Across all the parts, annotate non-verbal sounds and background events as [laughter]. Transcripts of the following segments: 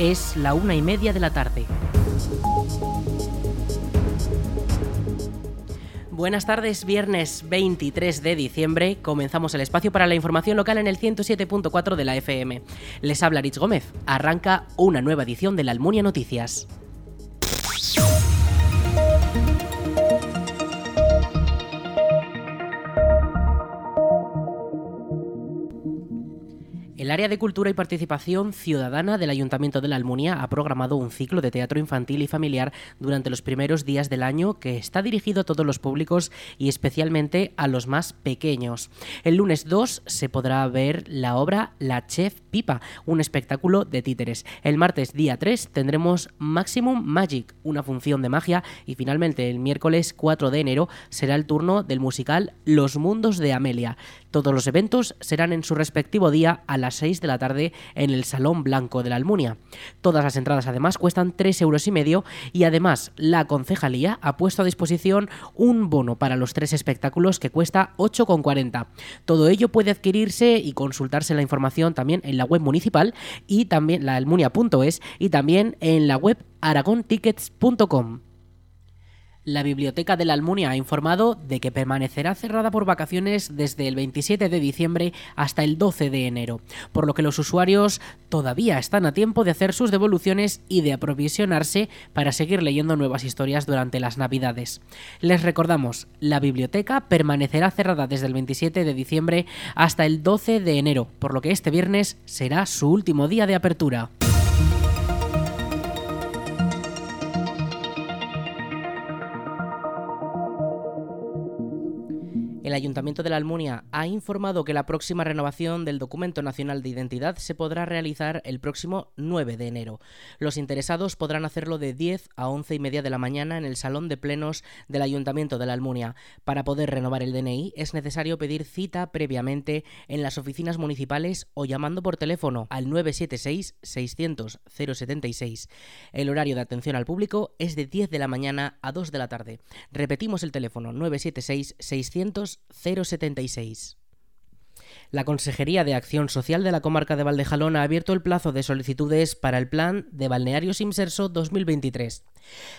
Es la una y media de la tarde. Buenas tardes, viernes 23 de diciembre. Comenzamos el espacio para la información local en el 107.4 de la FM. Les habla Rich Gómez. Arranca una nueva edición de la Almunia Noticias. El área de Cultura y Participación Ciudadana del Ayuntamiento de la Almunia ha programado un ciclo de teatro infantil y familiar durante los primeros días del año que está dirigido a todos los públicos y especialmente a los más pequeños. El lunes 2 se podrá ver la obra La Chef Pipa, un espectáculo de títeres. El martes día 3 tendremos Maximum Magic, una función de magia y finalmente el miércoles 4 de enero será el turno del musical Los Mundos de Amelia. Todos los eventos serán en su respectivo día a las 6 de la tarde en el Salón Blanco de la Almunia. Todas las entradas además cuestan 3 euros y medio y además la concejalía ha puesto a disposición un bono para los tres espectáculos que cuesta 8,40. Todo ello puede adquirirse y consultarse la información también en la web municipal y también la almunia.es y también en la web aragontickets.com. La Biblioteca de la Almunia ha informado de que permanecerá cerrada por vacaciones desde el 27 de diciembre hasta el 12 de enero, por lo que los usuarios todavía están a tiempo de hacer sus devoluciones y de aprovisionarse para seguir leyendo nuevas historias durante las Navidades. Les recordamos, la biblioteca permanecerá cerrada desde el 27 de diciembre hasta el 12 de enero, por lo que este viernes será su último día de apertura. El Ayuntamiento de la Almunia ha informado que la próxima renovación del Documento Nacional de Identidad se podrá realizar el próximo 9 de enero. Los interesados podrán hacerlo de 10 a 11 y media de la mañana en el Salón de Plenos del Ayuntamiento de la Almunia. Para poder renovar el DNI es necesario pedir cita previamente en las oficinas municipales o llamando por teléfono al 976-600-076. El horario de atención al público es de 10 de la mañana a 2 de la tarde. Repetimos el teléfono 976 600 076. La Consejería de Acción Social de la Comarca de Valdejalón ha abierto el plazo de solicitudes para el Plan de Balnearios Imserso 2023.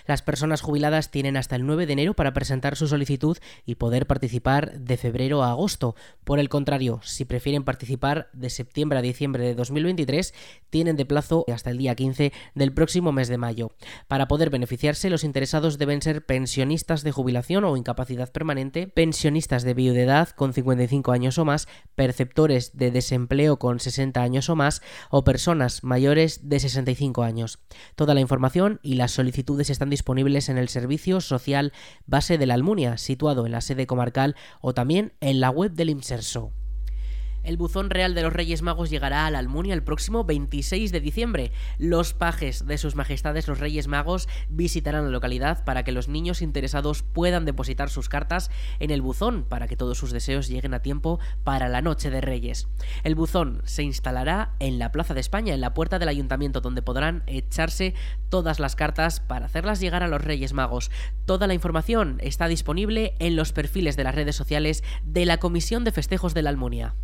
Las personas jubiladas tienen hasta el 9 de enero para presentar su solicitud y poder participar de febrero a agosto. Por el contrario, si prefieren participar de septiembre a diciembre de 2023, tienen de plazo hasta el día 15 del próximo mes de mayo. Para poder beneficiarse, los interesados deben ser pensionistas de jubilación o incapacidad permanente, pensionistas de viudedad con 55 años o más, perceptores de desempleo con 60 años o más o personas mayores de 65 años. Toda la información y las están disponibles en el Servicio Social Base de la Almunia, situado en la sede comarcal o también en la web del IMSERSO. El buzón real de los Reyes Magos llegará a la Almunia el próximo 26 de diciembre. Los pajes de sus majestades los Reyes Magos visitarán la localidad para que los niños interesados puedan depositar sus cartas en el buzón para que todos sus deseos lleguen a tiempo para la noche de Reyes. El buzón se instalará en la Plaza de España, en la puerta del ayuntamiento, donde podrán echarse todas las cartas para hacerlas llegar a los Reyes Magos. Toda la información está disponible en los perfiles de las redes sociales de la Comisión de Festejos de la Almunia.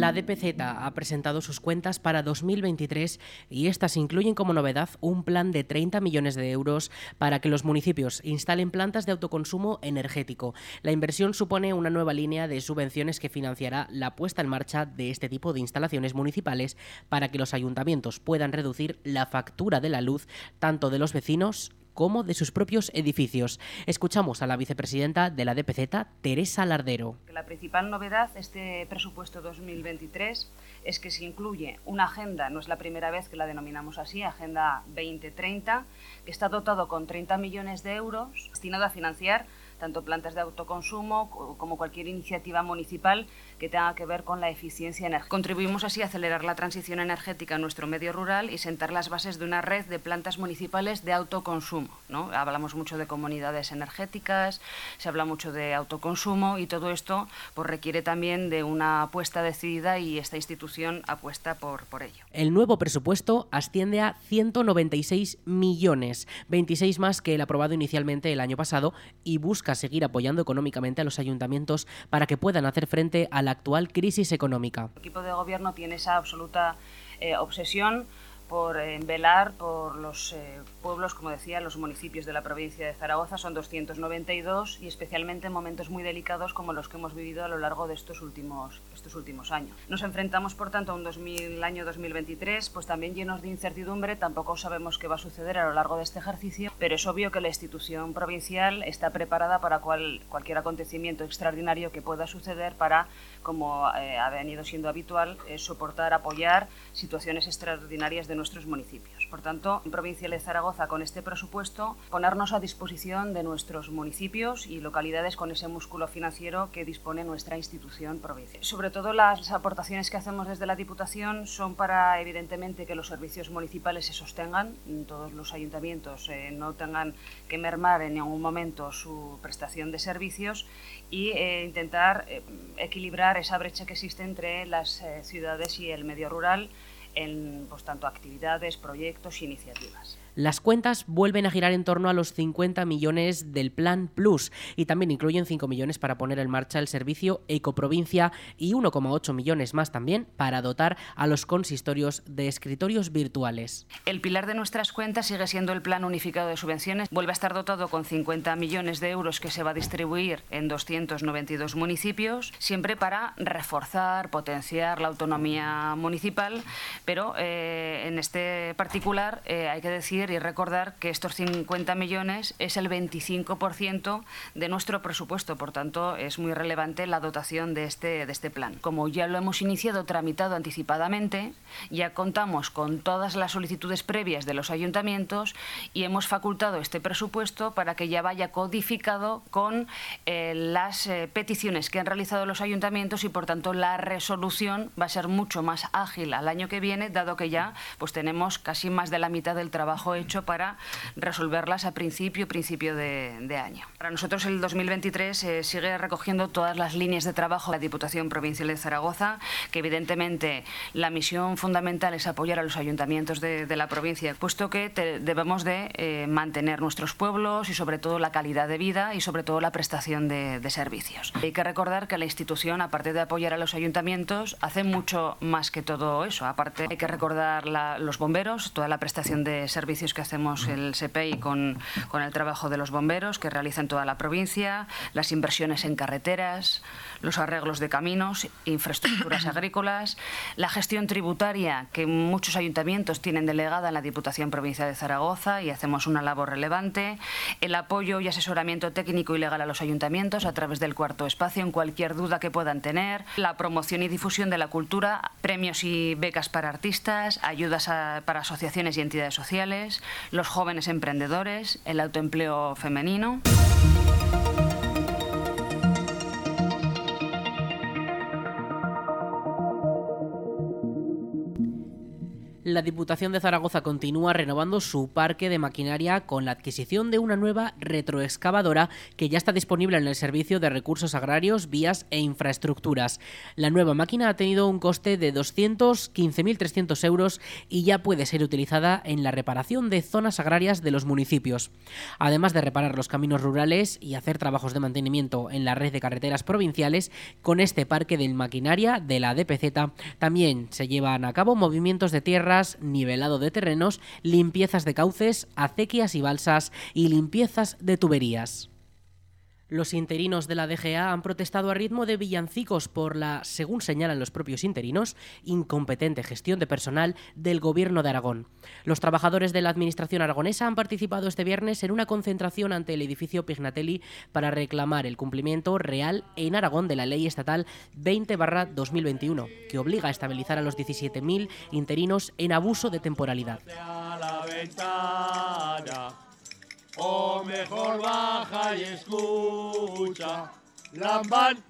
La DPZ ha presentado sus cuentas para 2023 y estas incluyen como novedad un plan de 30 millones de euros para que los municipios instalen plantas de autoconsumo energético. La inversión supone una nueva línea de subvenciones que financiará la puesta en marcha de este tipo de instalaciones municipales para que los ayuntamientos puedan reducir la factura de la luz tanto de los vecinos como de sus propios edificios. Escuchamos a la vicepresidenta de la DPZ, Teresa Lardero. La principal novedad de este presupuesto 2023 es que se incluye una agenda, no es la primera vez que la denominamos así, Agenda 2030, que está dotado con 30 millones de euros destinado a financiar tanto plantas de autoconsumo como cualquier iniciativa municipal que tenga que ver con la eficiencia energética. Contribuimos así a acelerar la transición energética en nuestro medio rural y sentar las bases de una red de plantas municipales de autoconsumo. Hablamos mucho de comunidades energéticas, se habla mucho de autoconsumo y todo esto pues, requiere también de una apuesta decidida y esta institución apuesta por, por ello. El nuevo presupuesto asciende a 196 millones, 26 más que el aprobado inicialmente el año pasado y busca seguir apoyando económicamente a los ayuntamientos para que puedan hacer frente a la actual crisis económica. El equipo de gobierno tiene esa absoluta eh, obsesión por eh, velar por los eh, pueblos, como decía, los municipios de la provincia de Zaragoza, son 292 y especialmente en momentos muy delicados como los que hemos vivido a lo largo de estos últimos, estos últimos años. Nos enfrentamos, por tanto, a un 2000, año 2023 pues también llenos de incertidumbre, tampoco sabemos qué va a suceder a lo largo de este ejercicio, pero es obvio que la institución provincial está preparada para cual, cualquier acontecimiento extraordinario que pueda suceder para, como eh, ha venido siendo habitual, soportar, apoyar situaciones extraordinarias de nuestros municipios. Por tanto, en Provincia de Zaragoza, con este presupuesto, ponernos a disposición de nuestros municipios y localidades con ese músculo financiero que dispone nuestra institución provincial. Sobre todo, las aportaciones que hacemos desde la Diputación son para, evidentemente, que los servicios municipales se sostengan, todos los ayuntamientos eh, no tengan que mermar en ningún momento su prestación de servicios y eh, intentar eh, equilibrar esa brecha que existe entre las eh, ciudades y el medio rural en pues, tanto actividades, proyectos e iniciativas. Las cuentas vuelven a girar en torno a los 50 millones del Plan Plus y también incluyen 5 millones para poner en marcha el servicio Ecoprovincia y 1,8 millones más también para dotar a los consistorios de escritorios virtuales. El pilar de nuestras cuentas sigue siendo el Plan Unificado de Subvenciones. Vuelve a estar dotado con 50 millones de euros que se va a distribuir en 292 municipios, siempre para reforzar, potenciar la autonomía municipal, pero eh, en este particular eh, hay que decir y recordar que estos 50 millones es el 25% de nuestro presupuesto, por tanto es muy relevante la dotación de este, de este plan. Como ya lo hemos iniciado, tramitado anticipadamente, ya contamos con todas las solicitudes previas de los ayuntamientos y hemos facultado este presupuesto para que ya vaya codificado con eh, las eh, peticiones que han realizado los ayuntamientos y por tanto la resolución va a ser mucho más ágil al año que viene, dado que ya pues tenemos casi más de la mitad del trabajo hecho para resolverlas a principio, principio de, año. Para nosotros el 2023 eh, sigue recogiendo todas las líneas de trabajo de la Diputación Provincial de Zaragoza, que evidentemente la misión fundamental es apoyar a los ayuntamientos de, la provincia, puesto que debemos de eh, mantener nuestros pueblos y sobre todo la calidad de vida y sobre todo la prestación de, servicios. Hay que recordar que la institución, aparte de apoyar a los ayuntamientos, hace mucho más que todo eso. Aparte hay que recordar los bomberos, toda la prestación de servicios que hacemos el SEPEI con, con el trabajo de los bomberos que realizan toda la provincia, las inversiones en carreteras, los arreglos de caminos, infraestructuras [coughs] agrícolas, la gestión tributaria que muchos ayuntamientos tienen delegada en la Diputación Provincial de Zaragoza y hacemos una labor relevante, el apoyo y asesoramiento técnico y legal a los ayuntamientos a través del cuarto espacio en cualquier duda que puedan tener, la promoción y difusión de la cultura, premios y becas para artistas, ayudas para asociaciones y entidades sociales, los jóvenes emprendedores, el autoempleo femenino. La Diputación de Zaragoza continúa renovando su parque de maquinaria con la adquisición de una nueva retroexcavadora que ya está disponible en el Servicio de Recursos Agrarios, Vías e Infraestructuras. La nueva máquina ha tenido un coste de 215.300 euros y ya puede ser utilizada en la reparación de zonas agrarias de los municipios. Además de reparar los caminos rurales y hacer trabajos de mantenimiento en la red de carreteras provinciales, con este parque de maquinaria de la DPZ también se llevan a cabo movimientos de tierra nivelado de terrenos, limpiezas de cauces, acequias y balsas y limpiezas de tuberías. Los interinos de la DGA han protestado a ritmo de villancicos por la, según señalan los propios interinos, incompetente gestión de personal del Gobierno de Aragón. Los trabajadores de la Administración aragonesa han participado este viernes en una concentración ante el edificio Pignatelli para reclamar el cumplimiento real en Aragón de la Ley Estatal 20-2021, que obliga a estabilizar a los 17.000 interinos en abuso de temporalidad o mejor baja y escucha. Lambán,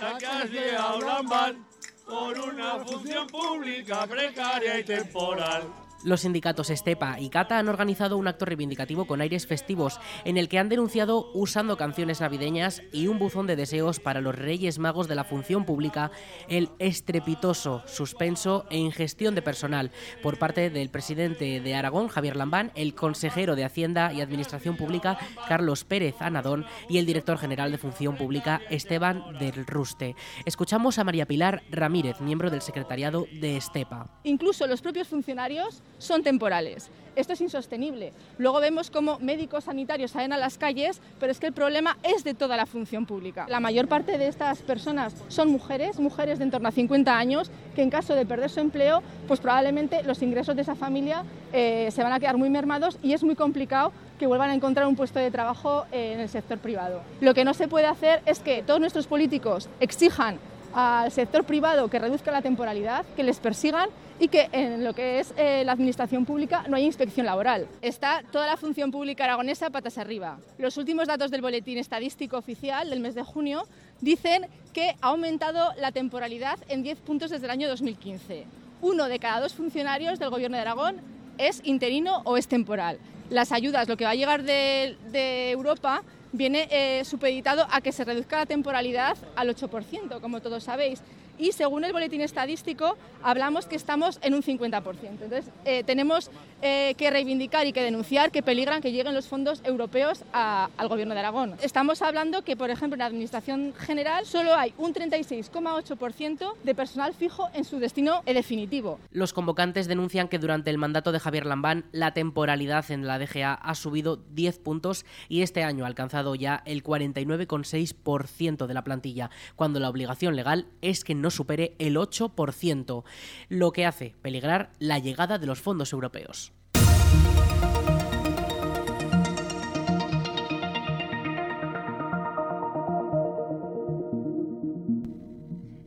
has llegado Lambán por una función pública precaria y temporal. Los sindicatos Estepa y Cata han organizado un acto reivindicativo con aires festivos en el que han denunciado usando canciones navideñas y un buzón de deseos para los Reyes Magos de la función pública el estrepitoso suspenso e ingestión de personal por parte del presidente de Aragón, Javier Lambán, el consejero de Hacienda y Administración Pública, Carlos Pérez Anadón, y el director general de Función Pública, Esteban del Ruste. Escuchamos a María Pilar Ramírez, miembro del secretariado de Estepa. Incluso los propios funcionarios son temporales. Esto es insostenible. Luego vemos cómo médicos sanitarios salen a las calles, pero es que el problema es de toda la función pública. La mayor parte de estas personas son mujeres, mujeres de en torno a 50 años, que en caso de perder su empleo, pues probablemente los ingresos de esa familia eh, se van a quedar muy mermados y es muy complicado que vuelvan a encontrar un puesto de trabajo eh, en el sector privado. Lo que no se puede hacer es que todos nuestros políticos exijan al sector privado que reduzca la temporalidad, que les persigan y que en lo que es eh, la administración pública no hay inspección laboral. Está toda la función pública aragonesa patas arriba. Los últimos datos del boletín estadístico oficial del mes de junio dicen que ha aumentado la temporalidad en 10 puntos desde el año 2015. Uno de cada dos funcionarios del Gobierno de Aragón es interino o es temporal. Las ayudas, lo que va a llegar de, de Europa, viene eh, supeditado a que se reduzca la temporalidad al 8%, como todos sabéis y según el boletín estadístico hablamos que estamos en un 50%. Entonces eh, tenemos eh, que reivindicar y que denunciar que peligran que lleguen los fondos europeos al Gobierno de Aragón. Estamos hablando que, por ejemplo, en la Administración General solo hay un 36,8% de personal fijo en su destino definitivo. Los convocantes denuncian que durante el mandato de Javier Lambán la temporalidad en la DGA ha subido 10 puntos y este año ha alcanzado ya el 49,6% de la plantilla, cuando la obligación legal es que no supere el 8%, lo que hace peligrar la llegada de los fondos europeos.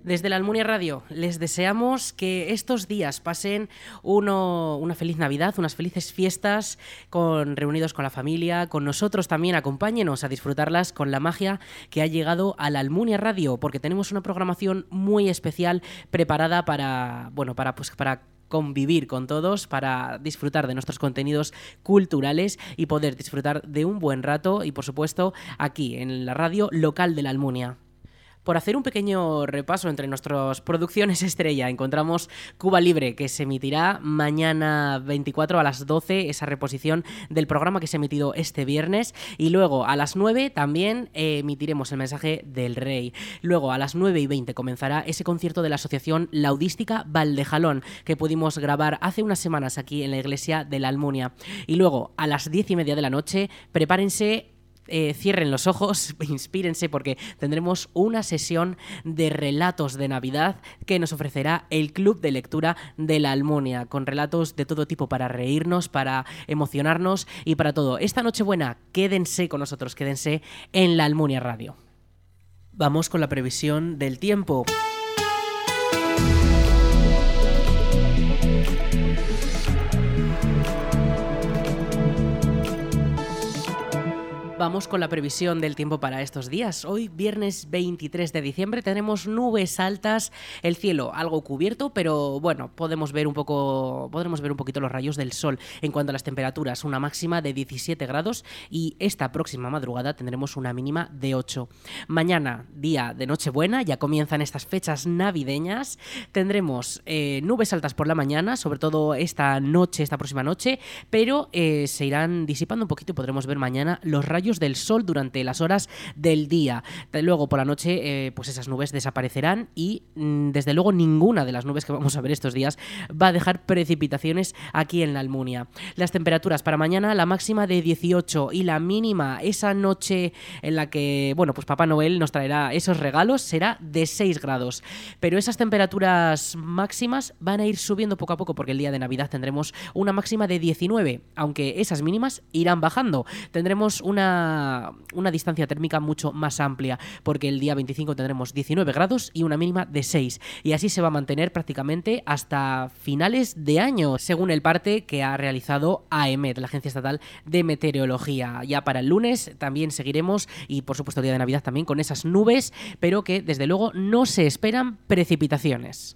Desde la Almunia Radio les deseamos que estos días pasen una feliz Navidad, unas felices fiestas, con, reunidos con la familia, con nosotros también. Acompáñenos a disfrutarlas con la magia que ha llegado a la Almunia Radio, porque tenemos una programación muy especial preparada para, bueno, para, pues, para convivir con todos, para disfrutar de nuestros contenidos culturales y poder disfrutar de un buen rato y por supuesto aquí en la radio local de la Almunia. Por hacer un pequeño repaso entre nuestras producciones [laughs] estrella, encontramos Cuba Libre, que se emitirá mañana 24 a las 12, esa reposición del programa que se ha emitido este viernes. Y luego a las 9 también emitiremos el mensaje del Rey. Luego a las 9 y 20 comenzará ese concierto de la Asociación Laudística Valdejalón, que pudimos grabar hace unas semanas aquí en la iglesia de la Almunia. Y luego a las 10 y media de la noche, prepárense eh, cierren los ojos, [laughs] inspírense porque tendremos una sesión de relatos de Navidad que nos ofrecerá el Club de Lectura de la Almunia, con relatos de todo tipo para reírnos, para emocionarnos y para todo. Esta Nochebuena, quédense con nosotros, quédense en la Almunia Radio. Vamos con la previsión del tiempo. Vamos con la previsión del tiempo para estos días. Hoy, viernes 23 de diciembre, tenemos nubes altas, el cielo algo cubierto, pero bueno, podemos ver un poco, podremos ver un poquito los rayos del sol. En cuanto a las temperaturas, una máxima de 17 grados y esta próxima madrugada tendremos una mínima de 8. Mañana, día de Nochebuena, ya comienzan estas fechas navideñas. Tendremos eh, nubes altas por la mañana, sobre todo esta noche, esta próxima noche, pero eh, se irán disipando un poquito y podremos ver mañana los rayos del sol durante las horas del día. Luego por la noche, eh, pues esas nubes desaparecerán y mm, desde luego ninguna de las nubes que vamos a ver estos días va a dejar precipitaciones aquí en la Almunia. Las temperaturas para mañana, la máxima de 18 y la mínima esa noche en la que, bueno, pues Papá Noel nos traerá esos regalos será de 6 grados. Pero esas temperaturas máximas van a ir subiendo poco a poco porque el día de Navidad tendremos una máxima de 19, aunque esas mínimas irán bajando. Tendremos una una, distancia térmica mucho más amplia, porque el día 25 tendremos 19 grados y una mínima de 6. Y así se va a mantener prácticamente hasta finales de año, según el parte que ha realizado AEMET, la Agencia Estatal de Meteorología. Ya para el lunes también seguiremos, y por supuesto el día de Navidad también, con esas nubes, pero que desde luego no se esperan precipitaciones.